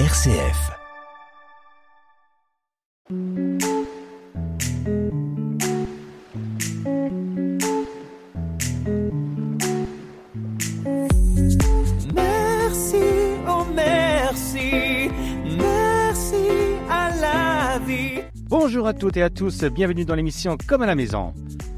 RCF. Merci, oh merci, merci à la vie. Bonjour à toutes et à tous, bienvenue dans l'émission Comme à la maison.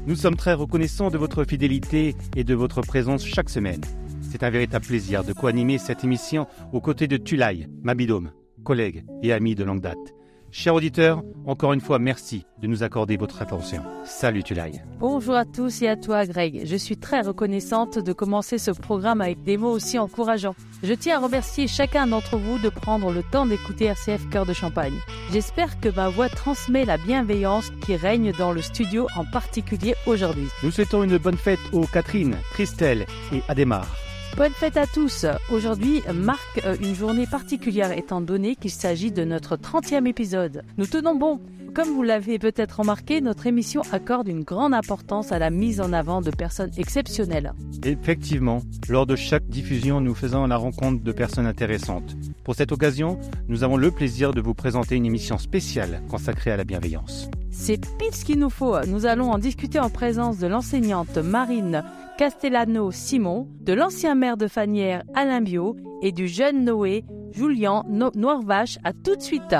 Nous sommes très reconnaissants de votre fidélité et de votre présence chaque semaine. C'est un véritable plaisir de co-animer cette émission aux côtés de Tulay, ma bidôme, collègue et ami de longue date. Chers auditeurs, encore une fois, merci de nous accorder votre attention. Salut Tulay. Bonjour à tous et à toi Greg. Je suis très reconnaissante de commencer ce programme avec des mots aussi encourageants. Je tiens à remercier chacun d'entre vous de prendre le temps d'écouter RCF Cœur de Champagne. J'espère que ma voix transmet la bienveillance qui règne dans le studio en particulier aujourd'hui. Nous souhaitons une bonne fête aux Catherine, Christelle et Adémar. Bonne fête à tous. Aujourd'hui marque euh, une journée particulière étant donné qu'il s'agit de notre 30e épisode. Nous tenons bon. Comme vous l'avez peut-être remarqué, notre émission accorde une grande importance à la mise en avant de personnes exceptionnelles. Effectivement, lors de chaque diffusion, nous faisons la rencontre de personnes intéressantes. Pour cette occasion, nous avons le plaisir de vous présenter une émission spéciale consacrée à la bienveillance. C'est pile ce qu'il nous faut. Nous allons en discuter en présence de l'enseignante Marine Castellano Simon, de l'ancien maire de Fanière Alain Bio et du jeune Noé Julien no Noirvache. À tout de suite.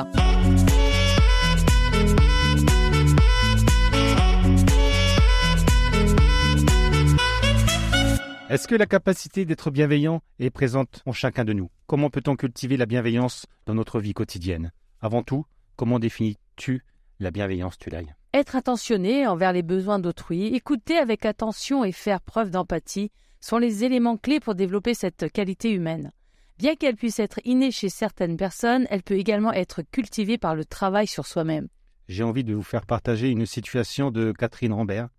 Est-ce que la capacité d'être bienveillant est présente en chacun de nous? Comment peut-on cultiver la bienveillance dans notre vie quotidienne? Avant tout, comment définis-tu la bienveillance, Tulay Être attentionné envers les besoins d'autrui, écouter avec attention et faire preuve d'empathie sont les éléments clés pour développer cette qualité humaine. Bien qu'elle puisse être innée chez certaines personnes, elle peut également être cultivée par le travail sur soi-même. J'ai envie de vous faire partager une situation de Catherine Rambert.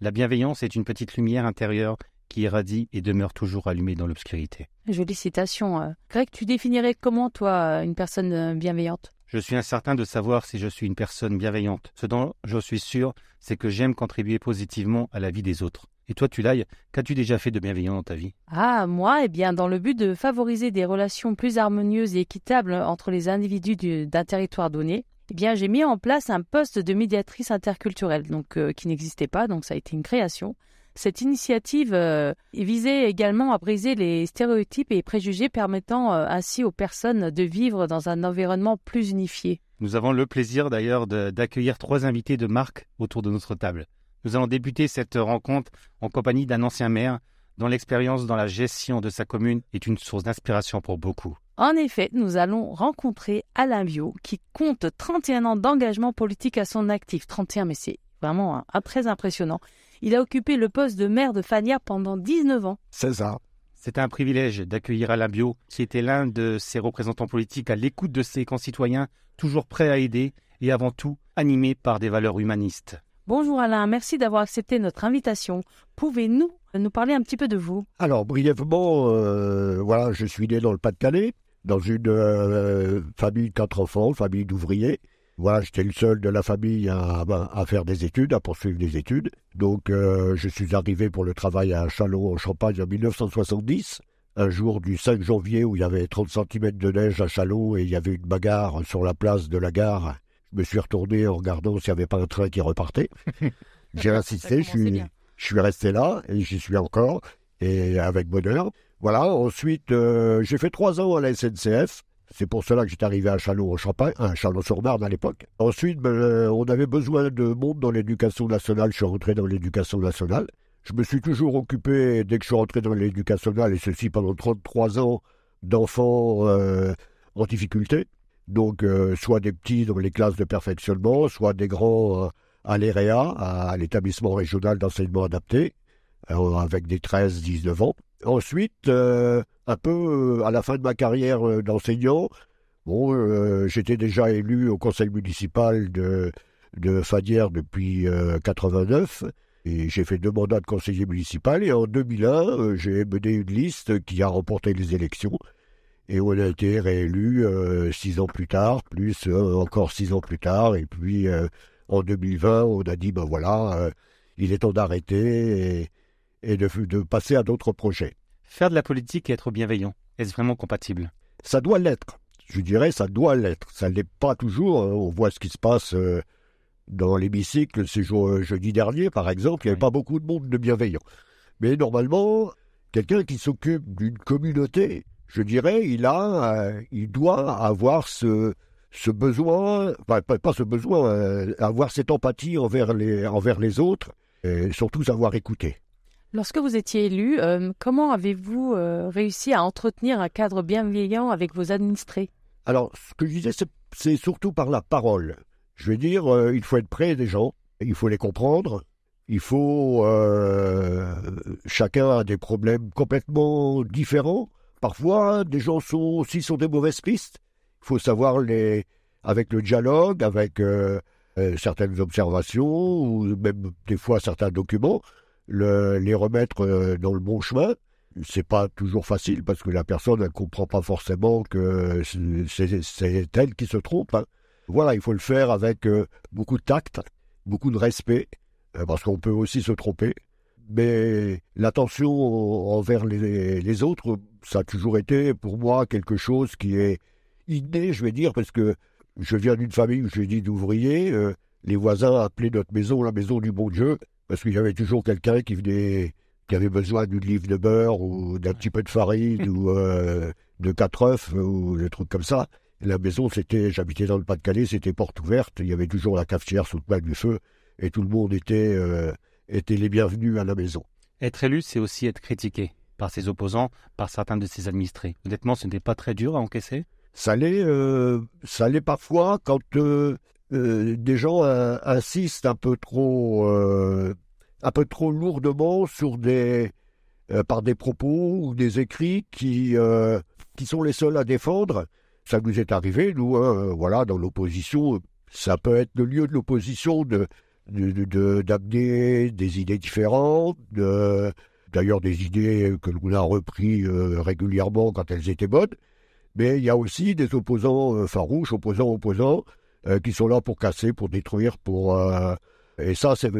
La bienveillance est une petite lumière intérieure qui irradie et demeure toujours allumée dans l'obscurité. Jolie citation. euh. Greg, tu définirais comment, toi, une personne euh, bienveillante? Je suis incertain de savoir si je suis une personne bienveillante. Ce dont je suis sûr, c'est que j'aime contribuer positivement à la vie des autres. Et toi, Tulay, qu'as-tu déjà fait de bienveillant dans ta vie? Ah, moi, eh bien, dans le but de favoriser des relations plus harmonieuses et équitables entre les individus du- d'un territoire donné, eh bien, j'ai mis en place un poste de médiatrice interculturelle, donc euh, qui n'existait pas, donc ça a été une création. Cette initiative euh, visait également à briser les stéréotypes et préjugés permettant euh, ainsi aux personnes de vivre dans un environnement plus unifié. Nous avons le plaisir d'ailleurs d'accueillir trois invités de marque autour de notre table. Nous allons débuter cette rencontre en compagnie d'un ancien maire dont l'expérience dans la gestion de sa commune est une source d'inspiration pour beaucoup. En effet, nous allons rencontrer Alain Bio, qui compte 31 ans d'engagement politique à son actif. 31, mais c'est vraiment un- un très impressionnant. Il a occupé le poste de maire de Fanière pendant 19 ans. C'est ça. C'est un privilège d'accueillir Alain Bio, qui était l'un de ses représentants politiques à l'écoute de ses concitoyens, toujours prêt à aider et avant tout animé par des valeurs humanistes. Bonjour Alain, merci d'avoir accepté notre invitation. Pouvez-nous nous parler un petit peu de vous? Alors, brièvement, euh, voilà, je suis né dans le Pas-de-Calais, dans une euh, famille de quatre enfants, famille d'ouvriers. Voilà, j'étais le seul de la famille à, à faire des études, à poursuivre des études. Donc, euh, je suis arrivé pour le travail à Châlons, en Champagne, en 1970. Un jour du 5 janvier où il y avait 30 cm de neige à Châlons et il y avait une bagarre sur la place de la gare. Je me suis retourné en regardant s'il n'y avait pas un train qui repartait. J'ai insisté, je suis, je suis resté là et j'y suis encore, et avec bonheur. Voilà, ensuite, euh, j'ai fait trois ans à la SNCF. C'est pour cela que j'étais arrivé à Châlons-en-Champagne, à Châlons-sur-Marne à l'époque. Ensuite, ben, euh, on avait besoin de monde dans l'éducation nationale. Je suis rentré dans l'éducation nationale. Je me suis toujours occupé, dès que je suis rentré dans l'éducation nationale, et ceci pendant 33 ans, d'enfants euh, en difficulté. Donc, euh, soit des petits dans les classes de perfectionnement, soit des grands à l'EREA, à l'établissement régional d'enseignement adapté, avec des 13-19 ans. Ensuite, euh, un peu euh, à la fin de ma carrière euh, d'enseignant, bon, j'étais déjà élu au conseil municipal de, de Fadière depuis euh, 89. Et j'ai fait deux mandats de conseiller municipal. Et en 2001, euh, j'ai mené une liste qui a remporté les élections. Et on a été réélu six ans plus tard, plus encore six ans plus tard. Et puis en 2020, on a dit, ben voilà, il est temps d'arrêter et de, de passer à d'autres projets. Faire de la politique et être bienveillant, est-ce vraiment compatible? Ça doit l'être. Je dirais, ça doit l'être. Ça ne l'est pas toujours. hein. On voit ce qui se passe euh, dans l'hémicycle ce jour- euh, jeudi dernier, par exemple. Il n'y avait Oui. pas beaucoup de monde de bienveillant. Mais normalement, quelqu'un qui s'occupe d'une communauté, je dirais, il a, euh, il doit avoir ce, ce besoin, enfin, pas, ce besoin, euh, avoir cette empathie envers les, envers les autres, et surtout savoir écouter. Lorsque vous étiez élu, euh, comment avez-vous euh, réussi à entretenir un cadre bienveillant avec vos administrés? Alors, ce que je disais, c'est- surtout par la parole. Je veux dire, euh, il faut être près des gens, il faut les comprendre, il faut... chacun a des problèmes complètement différents. Parfois, des gens sont aussi sur des mauvaises pistes. Il faut savoir les... avec le dialogue, avec certaines observations, ou même des fois certains documents, le- les remettre euh, dans le bon chemin c'est pas toujours facile parce que la personne ne comprend pas forcément que c'est elle qui se trompe. hein. Voilà, il faut le faire avec euh, beaucoup de tact, beaucoup de respect, euh, parce qu'on peut aussi se tromper. Mais l'attention envers les, autres, ça a toujours été pour moi quelque chose qui est inné, je vais dire, parce que je viens d'une famille, je dis d'ouvriers. euh, les voisins appelaient notre maison la maison du bon Dieu, parce qu'il y avait toujours quelqu'un qui venait qui avait besoin d'une livre de beurre ou d'un petit peu de farine ou euh, de quatre œufs ou des trucs comme ça. Et la maison, c'était, j'habitais dans le Pas-de-Calais, c'était porte ouverte, il y avait toujours la cafetière sous le coin du feu et tout le monde était, euh, était les bienvenus à la maison. Être élu, c'est aussi être critiqué par ses opposants, par certains de ses administrés. Honnêtement, ce n'était pas très dur à encaisser? Ça l'est, euh, ça l'est parfois quand euh, euh, des gens euh, insistent un peu trop, euh, un peu trop lourdement sur des, par des propos ou des écrits qui, qui sont les seuls à défendre. Ça nous est arrivé, nous, hein, voilà, dans l'opposition. Ça peut être le lieu de l'opposition de, d'amener des idées différentes, d'ailleurs des idées que l'on a repris régulièrement quand elles étaient bonnes. Mais il y a aussi des opposants farouches, opposants, opposants, euh, qui sont là pour casser, pour détruire, pour... euh, et ça, c'est,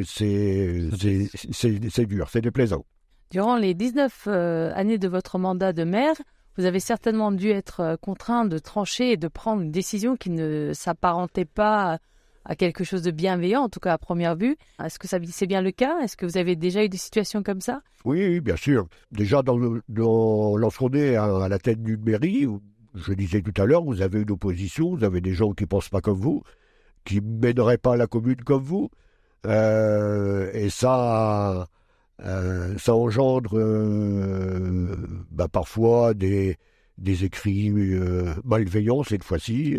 dur, c'est déplaisant. Durant les 19 euh, années de votre mandat de maire, vous avez certainement dû être contraint de trancher et de prendre une décision qui ne s'apparentait pas à quelque chose de bienveillant, en tout cas à première vue. Est-ce que c'est bien le cas? Est-ce que vous avez déjà eu des situations comme ça? Oui, bien sûr. Déjà, dans, dans, lorsqu'on est à, à la tête d'une mairie, je disais tout à l'heure, vous avez une opposition, vous avez des gens qui ne pensent pas comme vous, qui ne mèneraient pas la commune comme vous. Euh, et ça, euh, ça engendre euh, bah, parfois des, des écrits malveillants cette fois-ci.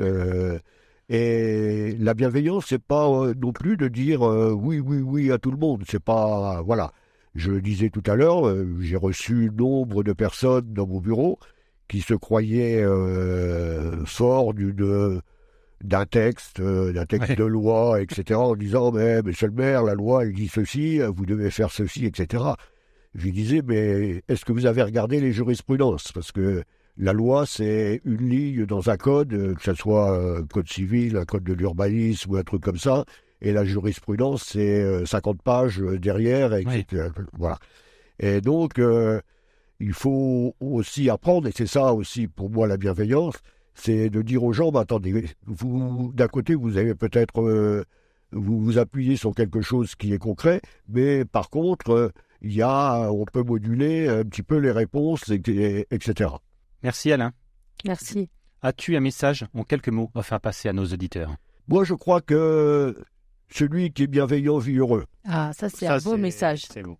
et la bienveillance, c'est pas non plus de dire oui, oui, oui à tout le monde. C'est pas voilà. Je le disais tout à l'heure, j'ai reçu nombre de personnes dans mon bureau qui se croyaient euh, forts d'un texte, euh, d'un texte Ouais. de loi, etc., en disant mais monsieur le maire, la loi elle dit ceci, vous devez faire ceci, etc. Je lui disais mais est-ce que vous avez regardé les jurisprudences? Parce que la loi c'est une ligne dans un code, euh, que ce soit un code civil, un code de l'urbanisme ou un truc comme ça, et la jurisprudence c'est euh, 50 pages euh, derrière, etc. Voilà. Et donc euh, il faut aussi apprendre, et c'est ça aussi pour moi la bienveillance, c'est de dire aux gens, bah, attendez, vous, d'un côté, vous avez peut-être, euh, vous vous appuyez sur quelque chose qui est concret, mais par contre, euh, il y a, on peut moduler un petit peu les réponses, et- etc. Merci Alain. Merci. As-tu un message en quelques mots à faire passer à nos auditeurs? Moi, je crois que celui qui est bienveillant vit heureux. Ah, ça c'est un beau message. C'est beau.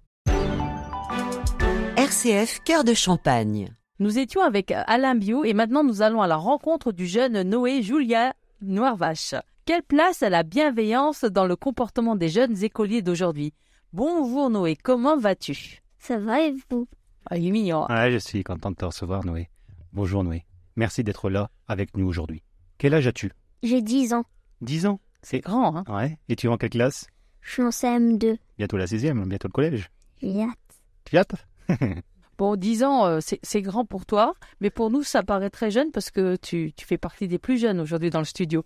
RCF Cœur de Champagne. Nous étions avec Alain Bio et maintenant nous allons à la rencontre du jeune Noé Julia Noirvache. Quelle place a la bienveillance dans le comportement des jeunes écoliers d'aujourd'hui? Bonjour Noé, comment vas-tu? Ça va et vous? Ah, il est mignon. Ouais, je suis content de te recevoir, Noé. Bonjour, Noé. Merci d'être là avec nous aujourd'hui. Quel âge as-tu? J'ai 10 ans. 10 ans? C'est grand, hein? Ouais. Et tu es en quelle classe? Je suis en CM2. Bientôt la sixième, bientôt le collège. J'ai hâte. Bon, 10 ans, euh, c'est grand pour toi, mais pour nous, ça paraît très jeune parce que tu, fais partie des plus jeunes aujourd'hui dans le studio.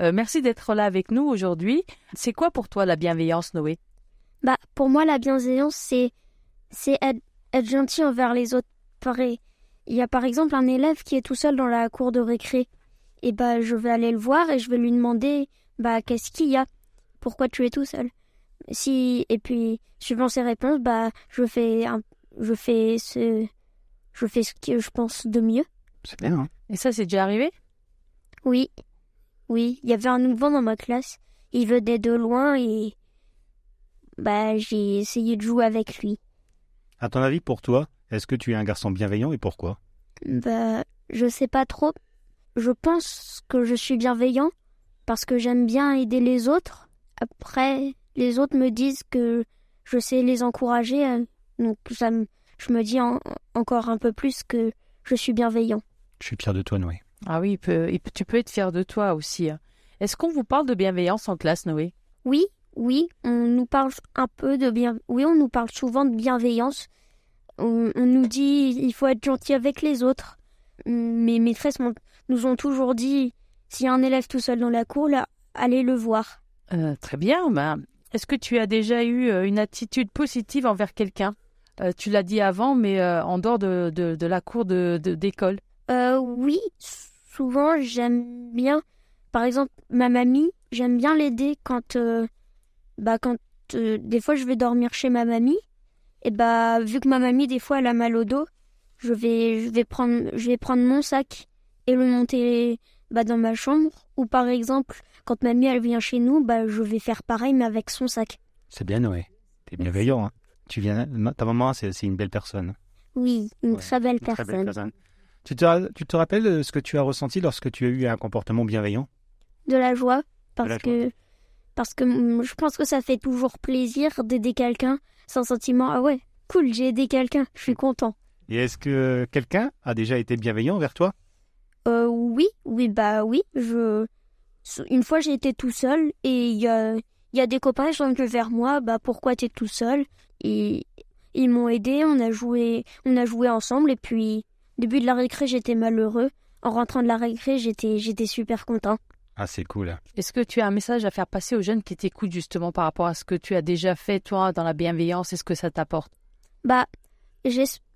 Euh, merci d'être là avec nous aujourd'hui. C'est quoi pour toi la bienveillance, Noé? Bah, pour moi, la bienveillance, c'est, être, gentil envers les autres. Il y a par exemple un élève qui est tout seul dans la cour de récré. et bah je vais aller le voir et je vais lui demander bah qu'est-ce qu'il y a? Pourquoi tu es tout seul? Si et puis suivant ses réponses, bah je fais un, je fais ce je fais ce que je pense de mieux. C'est bien, hein Et ça, c'est déjà arrivé? Oui. Oui, il y avait un nouveau dans ma classe. Il venait de loin et bah j'ai essayé de jouer avec lui. À ton avis, pour toi, est-ce que tu es un garçon bienveillant et pourquoi? Bah, je sais pas trop. Je pense que je suis bienveillant parce que j'aime bien aider les autres. Après, les autres me disent que je sais les encourager, euh, donc ça me, je me dis en- encore un peu plus que je suis bienveillant. Je suis fier de toi, Noé. Ah oui, il peut- il peut- tu peux être fier de toi aussi. hein. Est-ce qu'on vous parle de bienveillance en classe, Noé? Oui, oui, on nous parle un peu de bien. Oui, on nous parle souvent de bienveillance. On, on nous dit il faut être gentil avec les autres. Mes maîtresses m'ont- nous ont toujours dit s'il y a un élève tout seul dans la cour, là, allez le voir. Euh, Très bien. Ben, Est-ce que tu as déjà eu euh, une attitude positive envers quelqu'un? Euh, Tu l'as dit avant, mais euh, en dehors de, de, de la cour de- de- d'école. Euh, oui, souvent j'aime bien. Par exemple, ma mamie, j'aime bien l'aider quand, euh, bah, quand euh, des fois je vais dormir chez ma mamie. Et bah, vu que ma mamie des fois elle a mal au dos, je vais, je vais prendre, je vais prendre mon sac et le monter bah, dans ma chambre. Ou par exemple, quand mamie elle vient chez nous, bah, je vais faire pareil mais avec son sac. C'est bien, Noé. T'es bienveillant, hein Tu viens, ta maman, c'est une belle personne. Oui, une Ouais, très belle Une très personne. belle personne. Tu te, tu te rappelles ce que tu as ressenti lorsque tu as eu un comportement bienveillant? De la joie parce la joie. que parce que je pense que ça fait toujours plaisir d'aider quelqu'un sans sentiment ah ouais cool j'ai aidé quelqu'un je suis content Et est-ce que quelqu'un a déjà été bienveillant envers toi? Euh, oui oui bah oui je une fois j'ai été tout seul et il y a il y a des copains qui sont venus vers moi bah pourquoi t'es tout seul? Ils m'ont aidé on a joué on a joué ensemble et puis début de la récré j'étais malheureux en rentrant de la récré j'étais j'étais super content Ah, c'est cool. Est-ce que tu as un message à faire passer aux jeunes qui t'écoutent justement par rapport à ce que tu as déjà fait, toi, dans la bienveillance et ce que ça t'apporte? Bah,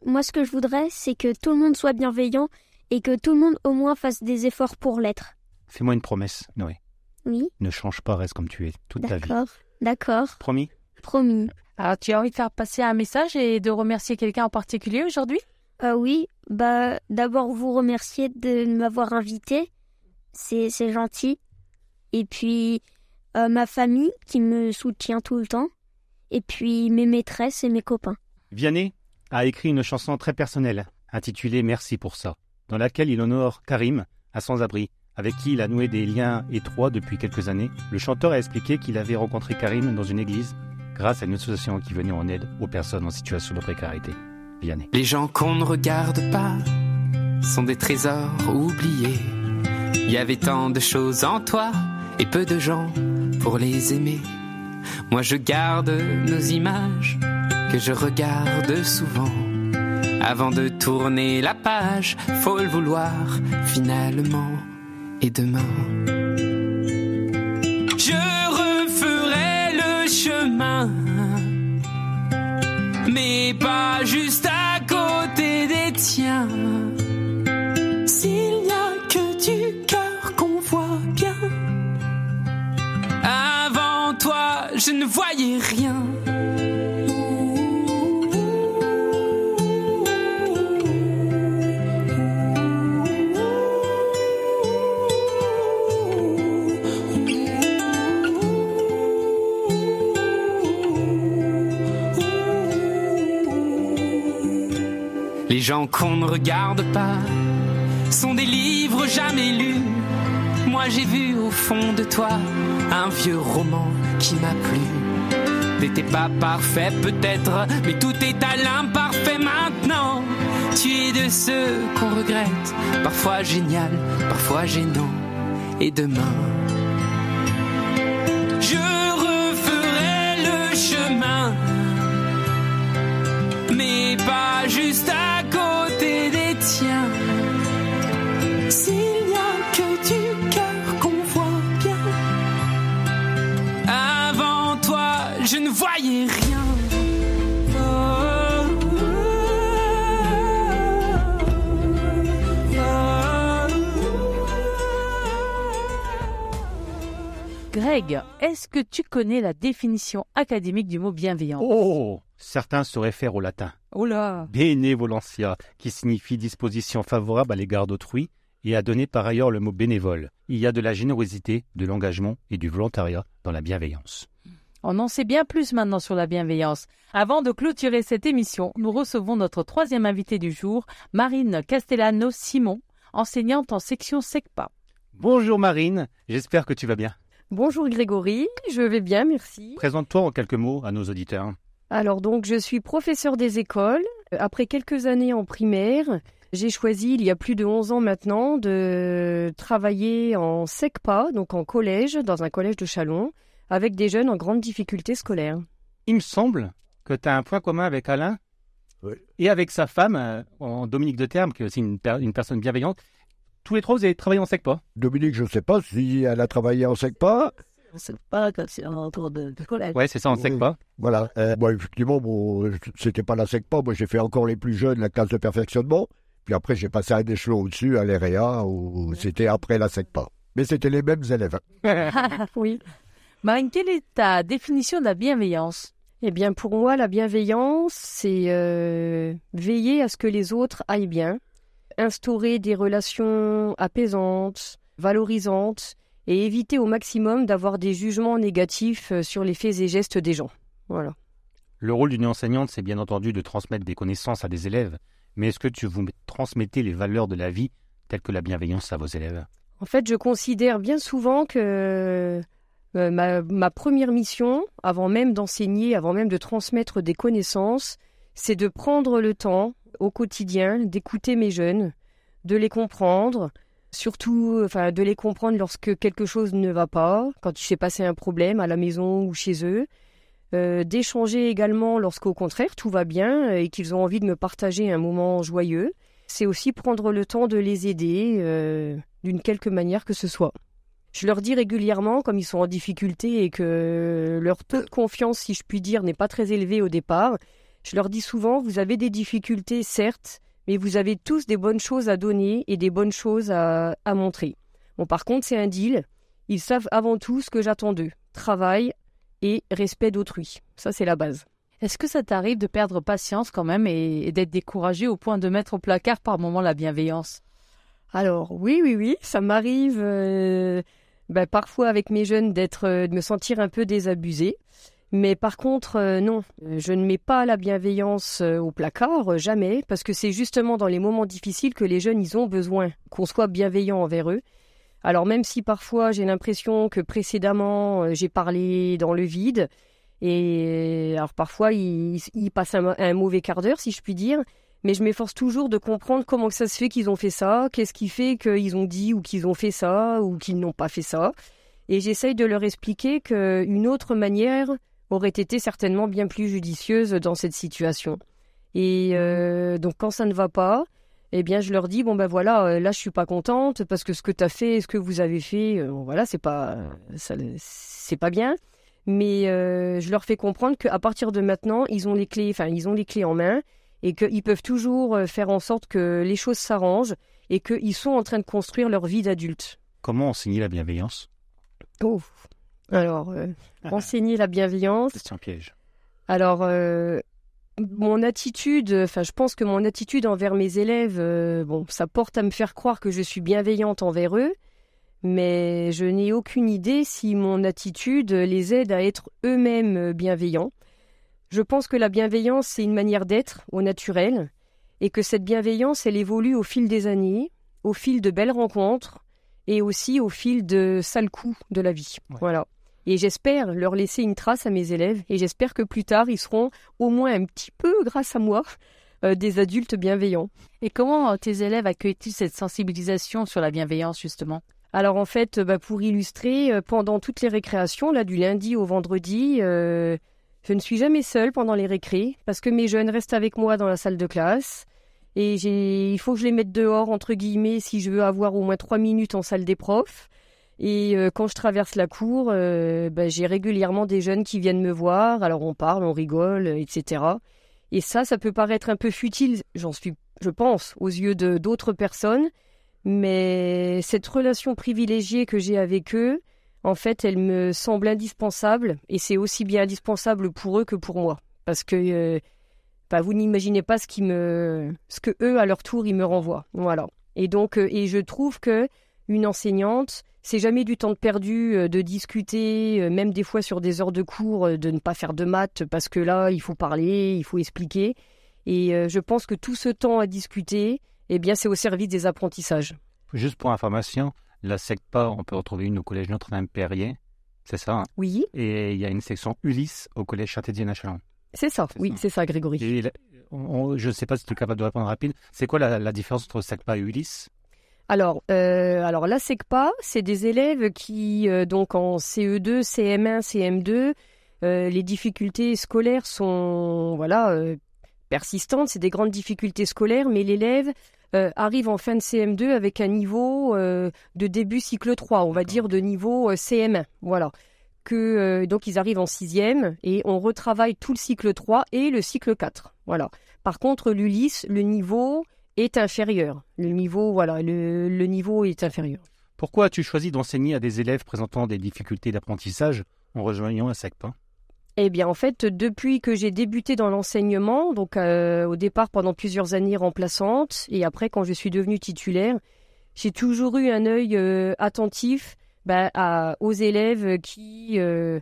moi, ce que je voudrais, c'est que tout le monde soit bienveillant et que tout le monde au moins fasse des efforts pour l'être. Fais-moi une promesse, Noé. Oui, Ne change pas, reste comme tu es toute ta vie. d'accord, d'accord, Promis? Promis. Alors, tu as envie de faire passer un message et de remercier quelqu'un en particulier aujourd'hui? Ah oui, bah, d'abord vous remercier de m'avoir invité, c'est c'est gentil. Et puis euh, ma famille qui me soutient tout le temps. Et puis mes maîtresses et mes copains. Vianney a écrit une chanson très personnelle, intitulée Merci pour ça, dans laquelle il honore Karim, un sans-abri, avec qui il a noué des liens étroits depuis quelques années. Le chanteur a expliqué qu'il avait rencontré Karim dans une église grâce à une association qui venait en aide aux personnes en situation de précarité. Vianney. Les gens qu'on ne regarde pas sont des trésors oubliés. Il y avait tant de choses en toi et peu de gens pour les aimer. Moi je garde nos images que je regarde souvent. Avant de tourner la page, faut le vouloir finalement. Et demain, mais pas juste à côté des tiens. S'il n'y a que du cœur qu'on voit bien, avant toi je ne voyais rien. Gens qu'on ne regarde pas sont des livres jamais lus. Moi j'ai vu au fond de toi un vieux roman qui m'a plu. T'étais pas parfait peut-être, mais tout est à l'imparfait maintenant. Tu es de ceux qu'on regrette, parfois génial, parfois gênant. Et demain, je referai le chemin mais pas juste Greg, est-ce que tu connais la définition académique du mot bienveillant Oh Certains sauraient faire au latin. Oh là Benevolentia, qui signifie disposition favorable à l'égard d'autrui, et a donné par ailleurs le mot bénévole. Il y a de la générosité, de l'engagement et du volontariat dans la bienveillance. On en sait bien plus maintenant sur la bienveillance. Avant de clôturer cette émission, nous recevons notre troisième invité du jour, Marine Castellano-Simon, enseignante en section SECPA. Bonjour Marine, j'espère que tu vas bien. Bonjour Grégory, je vais bien, merci. Présente-toi en quelques mots à nos auditeurs. Alors donc je suis professeur des écoles. Après quelques années en primaire, j'ai choisi il y a plus de 11 ans maintenant de travailler en SECPA, donc en collège, dans un collège de Chalon, avec des jeunes en grande difficulté scolaire. Il me semble que tu as un point commun avec Alain Oui. et avec sa femme, euh, en Dominique de Terme, qui est aussi une, per- une personne bienveillante. Tous les trois, vous avez travaillé en SECPA. Dominique, je ne sais pas si elle a travaillé en SECPA. C'est pas quand c'est en cours de, de collège. Ouais, c'est ça, en Oui. SECPA. Voilà. Euh, moi, effectivement, bon, c'était pas la SECPA. Moi, j'ai fait encore les plus jeunes, la classe de perfectionnement. Puis après, j'ai passé un échelon au-dessus, à l'EREA, où c'était après la SECPA. Mais c'était les mêmes élèves. hein. oui. Marine, quelle est ta définition de la bienveillance? Eh bien pour moi, la bienveillance, c'est euh, veiller à ce que les autres aillent bien, instaurer des relations apaisantes, valorisantes, et éviter au maximum d'avoir des jugements négatifs euh, sur les faits et gestes des gens. Voilà. Le rôle d'une enseignante, c'est bien entendu de transmettre des connaissances à des élèves. Mais est-ce que tu vous transmettez les valeurs de la vie, telles que la bienveillance à vos élèves? En fait, je considère bien souvent que euh, ma, ma première mission, avant même d'enseigner, avant même de transmettre des connaissances, c'est de prendre le temps au quotidien d'écouter mes jeunes, de les comprendre, surtout enfin, de les comprendre lorsque quelque chose ne va pas, quand il s'est passé un problème à la maison ou chez eux, euh, d'échanger également lorsqu'au contraire tout va bien et qu'ils ont envie de me partager un moment joyeux. C'est aussi prendre le temps de les aider euh, d'une quelque manière que ce soit. Je leur dis régulièrement, comme ils sont en difficulté et que leur taux de confiance, si je puis dire, n'est pas très élevé au départ, je leur dis souvent, vous avez des difficultés, certes, mais vous avez tous des bonnes choses à donner et des bonnes choses à, à montrer. Bon, par contre, c'est un deal. Ils savent avant tout ce que j'attends d'eux. Travail et respect d'autrui. Ça, c'est la base. Est-ce que ça t'arrive de perdre patience quand même et, et d'être découragé au point de mettre au placard par moment la bienveillance? Alors, oui, oui, oui, ça m'arrive euh, ben, parfois avec mes jeunes d'être, euh, de me sentir un peu désabusée. Mais par contre, euh, non, Euh, je ne mets pas la bienveillance euh, au placard, jamais, parce que c'est justement dans les moments difficiles que les jeunes, ils ont besoin qu'on soit bienveillant envers eux. Alors même si parfois j'ai l'impression que précédemment j'ai parlé dans le vide, et alors parfois ils, passent un, un mauvais quart d'heure, si je puis dire, mais je m'efforce toujours de comprendre comment ça se fait qu'ils ont fait ça, qu'est-ce qui fait qu'ils ont dit ou qu'ils ont fait ça ou qu'ils n'ont pas fait ça. Et j'essaye de leur expliquer qu'une autre manière aurait été certainement bien plus judicieuse dans cette situation. Et euh, donc quand ça ne va pas, eh bien je leur dis bon ben voilà, euh, là je suis pas contente parce que ce que tu as fait, ce que vous avez fait, euh, voilà, c'est pas ça c'est pas bien. Mais euh, je leur fais comprendre qu'à partir de maintenant, ils ont les clés, enfin ils ont les clés en main et qu'ils peuvent toujours faire en sorte que les choses s'arrangent et qu'ils sont en train de construire leur vie d'adulte. Comment enseigner la bienveillance? Oh. Alors, euh, enseigner la bienveillance. C'est un piège. Alors, euh, mon attitude, enfin, je pense que mon attitude envers mes élèves, euh, bon, ça porte à me faire croire que je suis bienveillante envers eux, mais je n'ai aucune idée si mon attitude les aide à être eux-mêmes bienveillants. Je pense que la bienveillance, c'est une manière d'être au naturel, et que cette bienveillance, elle évolue au fil des années, au fil de belles rencontres, et aussi au fil de sales coups de la vie. Ouais. Voilà. Et j'espère leur laisser une trace à mes élèves, et j'espère que plus tard, ils seront au moins un petit peu, grâce à moi, euh, des adultes bienveillants. Et comment euh, tes élèves accueillent-ils cette sensibilisation sur la bienveillance justement? Alors en fait, bah, pour illustrer, euh, pendant toutes les récréations, là du lundi au vendredi, euh, je ne suis jamais seule pendant les récrés parce que mes jeunes restent avec moi dans la salle de classe et il faut que je les mette dehors entre guillemets si je veux avoir au moins trois minutes en salle des profs. Et euh, quand je traverse la cour, euh, bah, j'ai régulièrement des jeunes qui viennent me voir. Alors on parle, on rigole, etc. Et ça, ça peut paraître un peu futile, j'en suis, je pense, aux yeux d'autres personnes. Mais cette relation privilégiée que j'ai avec eux, en fait, elle me semble indispensable et c'est aussi bien indispensable pour eux que pour moi. Parce que euh, bah, vous n'imaginez pas ce, qui me, ce que eux, à leur tour, ils me renvoient. Voilà. Et donc, et je trouve que une enseignante, c'est jamais du temps perdu euh, de discuter, même des fois sur des heures de cours, de ne pas faire de maths parce que là, il faut parler, il faut expliquer. Et je pense que tout ce temps à discuter, eh bien, c'est au service des apprentissages. Juste pour information, la SECPA, on peut retrouver une au collège Notre-Dame-Perrier, c'est ça hein? Oui. Et il y a une section Ulysse au collège Châteaudier-Nachaland. C'est ça, oui, c'est ça, Grégory. je ne sais pas si tu es capable de répondre rapide. C'est quoi la, différence entre SECPA et Ulysse? Alors, euh, alors la SECPA, c'est des élèves qui, euh, donc en CE2, CM1, CM2, les difficultés scolaires sont voilà euh, persistantes, c'est des grandes difficultés scolaires, mais l'élève euh, arrive en fin de CM2 avec un niveau de début cycle 3, on va dire de niveau euh, CM1. Voilà. Que, donc ils arrivent en sixième et on retravaille tout le cycle 3 et le cycle 4. Voilà. Par contre, l'Ulysse, le niveau est inférieur. Le niveau, voilà, le, le niveau est inférieur. Pourquoi as-tu choisi d'enseigner à des élèves présentant des difficultés d'apprentissage en rejoignant un SECPA eh bien, en fait, depuis que j'ai débuté dans l'enseignement, donc euh, au départ pendant plusieurs années remplaçante, et après quand je suis devenue titulaire, j'ai toujours eu un œil euh, attentif bah, aux élèves qui euh,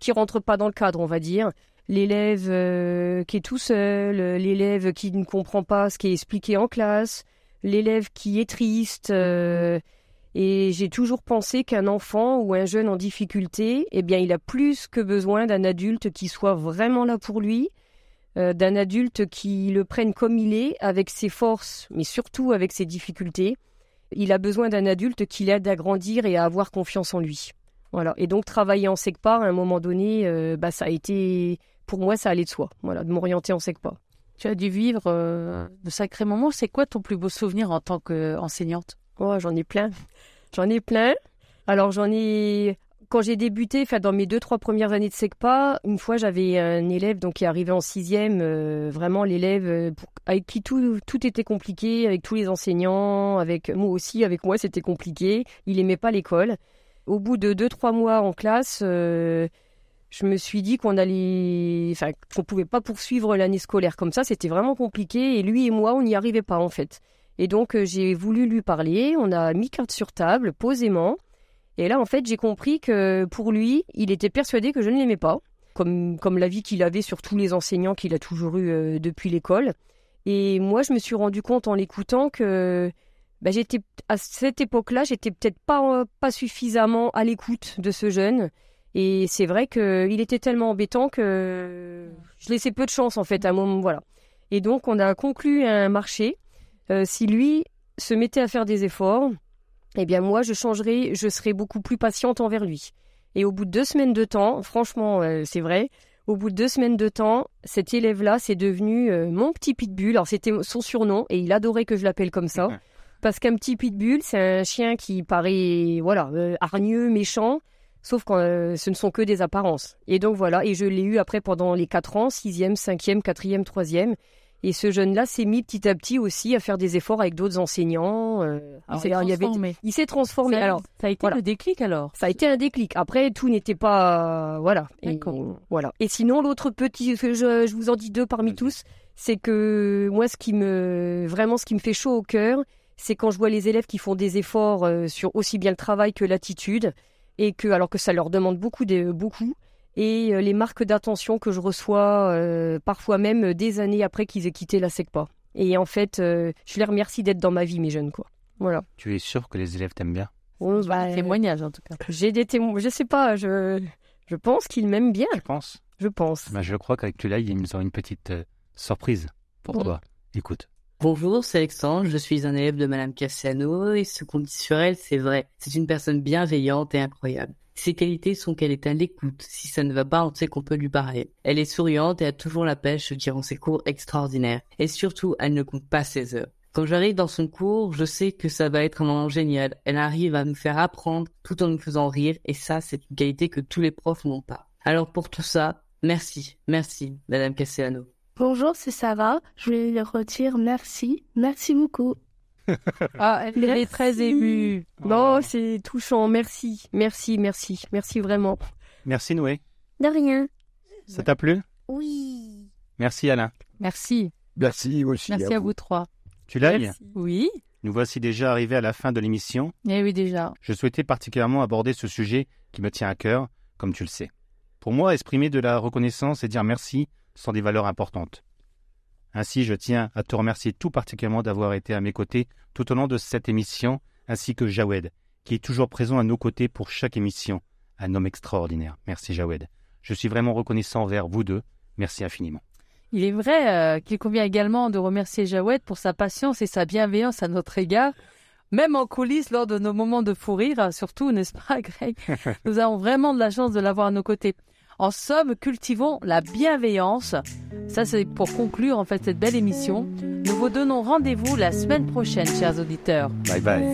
qui rentrent pas dans le cadre, on va dire. L'élève euh, qui est tout seul, l'élève qui ne comprend pas ce qui est expliqué en classe, l'élève qui est triste. Et j'ai toujours pensé qu'un enfant ou un jeune en difficulté, eh bien, il a plus que besoin d'un adulte qui soit vraiment là pour lui, euh, d'un adulte qui le prenne comme il est, avec ses forces, mais surtout avec ses difficultés. Il a besoin d'un adulte qui l'aide à grandir et à avoir confiance en lui. Voilà. Et donc, travailler en SECPA, à un moment donné, euh, bah, ça a été, pour moi, ça allait de soi, voilà, de m'orienter en SECPA. Tu as dû vivre euh, de sacrés moments. C'est quoi ton plus beau souvenir en tant qu'enseignante? Oh, j'en ai plein. J'en ai plein. Alors, j'en ai. Quand j'ai débuté, enfin, dans mes deux, trois premières années de SECPA, une fois, j'avais un élève donc, qui est arrivé en sixième, euh, vraiment l'élève euh, avec qui tout, tout était compliqué, avec tous les enseignants, avec moi aussi, avec moi, c'était compliqué. Il aimait pas l'école. Au bout de deux, trois mois en classe, euh, je me suis dit qu'on allait, enfin, qu'on pouvait pas poursuivre l'année scolaire comme ça. C'était vraiment compliqué. Et lui et moi, on n'y arrivait pas, en fait. Et donc, euh, j'ai voulu lui parler. On a mis carte sur table, posément. Et là, en fait, j'ai compris que pour lui, il était persuadé que je ne l'aimais pas, comme, comme l'avis qu'il avait sur tous les enseignants qu'il a toujours eu euh, depuis l'école. Et moi, je me suis rendu compte en l'écoutant que bah, j'étais à cette époque-là, j'étais peut-être pas, pas suffisamment à l'écoute de ce jeune. Et c'est vrai qu'il était tellement embêtant que je laissais peu de chance, en fait, à un moment. Voilà. Et donc, on a conclu un marché euh, si lui se mettait à faire des efforts, eh bien moi je changerais, je serais beaucoup plus patiente envers lui. Et au bout de deux semaines de temps, franchement, euh, c'est vrai, au bout de deux semaines de temps, cet élève-là, c'est devenu euh, mon petit pitbull. Alors c'était son surnom et il adorait que je l'appelle comme ça. Parce qu'un petit pitbull, c'est un chien qui paraît, voilà, hargneux, méchant, sauf quand ce ne sont que des apparences. Et donc voilà, et je l'ai eu après pendant les quatre ans, sixième, cinquième, quatrième, troisième. Et ce jeune-là s'est mis petit à petit aussi à faire des efforts avec d'autres enseignants. Euh, il s'est transformé. Il s'est transformé. Ça, alors, ça a été le déclic alors. Ça a été un déclic. Après, tout n'était pas voilà. Et, voilà. Et sinon, l'autre petit, je, je, vous en dis deux parmi tous, c'est que moi, ce qui me vraiment, ce qui me fait chaud au cœur, c'est quand je vois les élèves qui font des efforts euh, sur aussi bien le travail que l'attitude, et que alors que ça leur demande beaucoup, de, beaucoup et euh, les marques d'attention que je reçois euh, parfois même des années après qu'ils aient quitté la SECPA. Et en fait, euh, je les remercie d'être dans ma vie, mes jeunes, quoi. Voilà. Tu es sûr que les élèves t'aiment bien? Oh, bah, Témoignage, en tout cas. J'ai des témoins. Je sais pas. Je, je pense qu'ils m'aiment bien. Je pense. Je pense. Bah, je crois qu'avec Tula, ils ont une petite surprise pour toi. Écoute. Bonjour, c'est Alexandre, je suis un élève de Madame Cassiano et ce qu'on dit sur elle, c'est vrai. C'est une personne bienveillante et incroyable. Ses qualités sont qu'elle est à l'écoute. Si ça ne va pas, on sait qu'on peut lui parler. Elle est souriante et a toujours la pêche durant ses cours extraordinaires. Et surtout, elle ne compte pas ses heures. Quand j'arrive dans son cours, je sais que ça va être un moment génial. Elle arrive à nous faire apprendre tout en nous faisant rire et ça, c'est une qualité que tous les profs n'ont pas. Alors pour tout ça, merci, merci, Madame Castellano. Bonjour, c'est Sarah. Je vais le retirer. Merci. Merci beaucoup. Ah, elle est très émue. Non, c'est touchant. Merci, merci, merci, merci vraiment. Merci Noé. De rien. Ça t'a plu? Oui. Merci Alain. Merci. Merci aussi. Merci à vous trois. Tu l'aimes? Oui. Nous voici déjà arrivés à la fin de l'émission. Eh oui, déjà. Je souhaitais particulièrement aborder ce sujet qui me tient à cœur, comme tu le sais. Pour moi, exprimer de la reconnaissance et dire merci sont des valeurs importantes. Ainsi, je tiens à te remercier tout particulièrement d'avoir été à mes côtés tout au long de cette émission, ainsi que Jawed, qui est toujours présent à nos côtés pour chaque émission. Un homme extraordinaire. Merci Jawed. Je suis vraiment reconnaissant envers vous deux. Merci infiniment. Il est vrai euh, qu'il convient également de remercier Jawed pour sa patience et sa bienveillance à notre égard, même en coulisses lors de nos moments de fou rire, surtout, n'est-ce pas, Greg? Nous avons vraiment de la chance de l'avoir à nos côtés. En somme, cultivons la bienveillance. Ça, c'est pour conclure en fait cette belle émission. Nous vous donnons rendez-vous la semaine prochaine, chers auditeurs. Bye bye.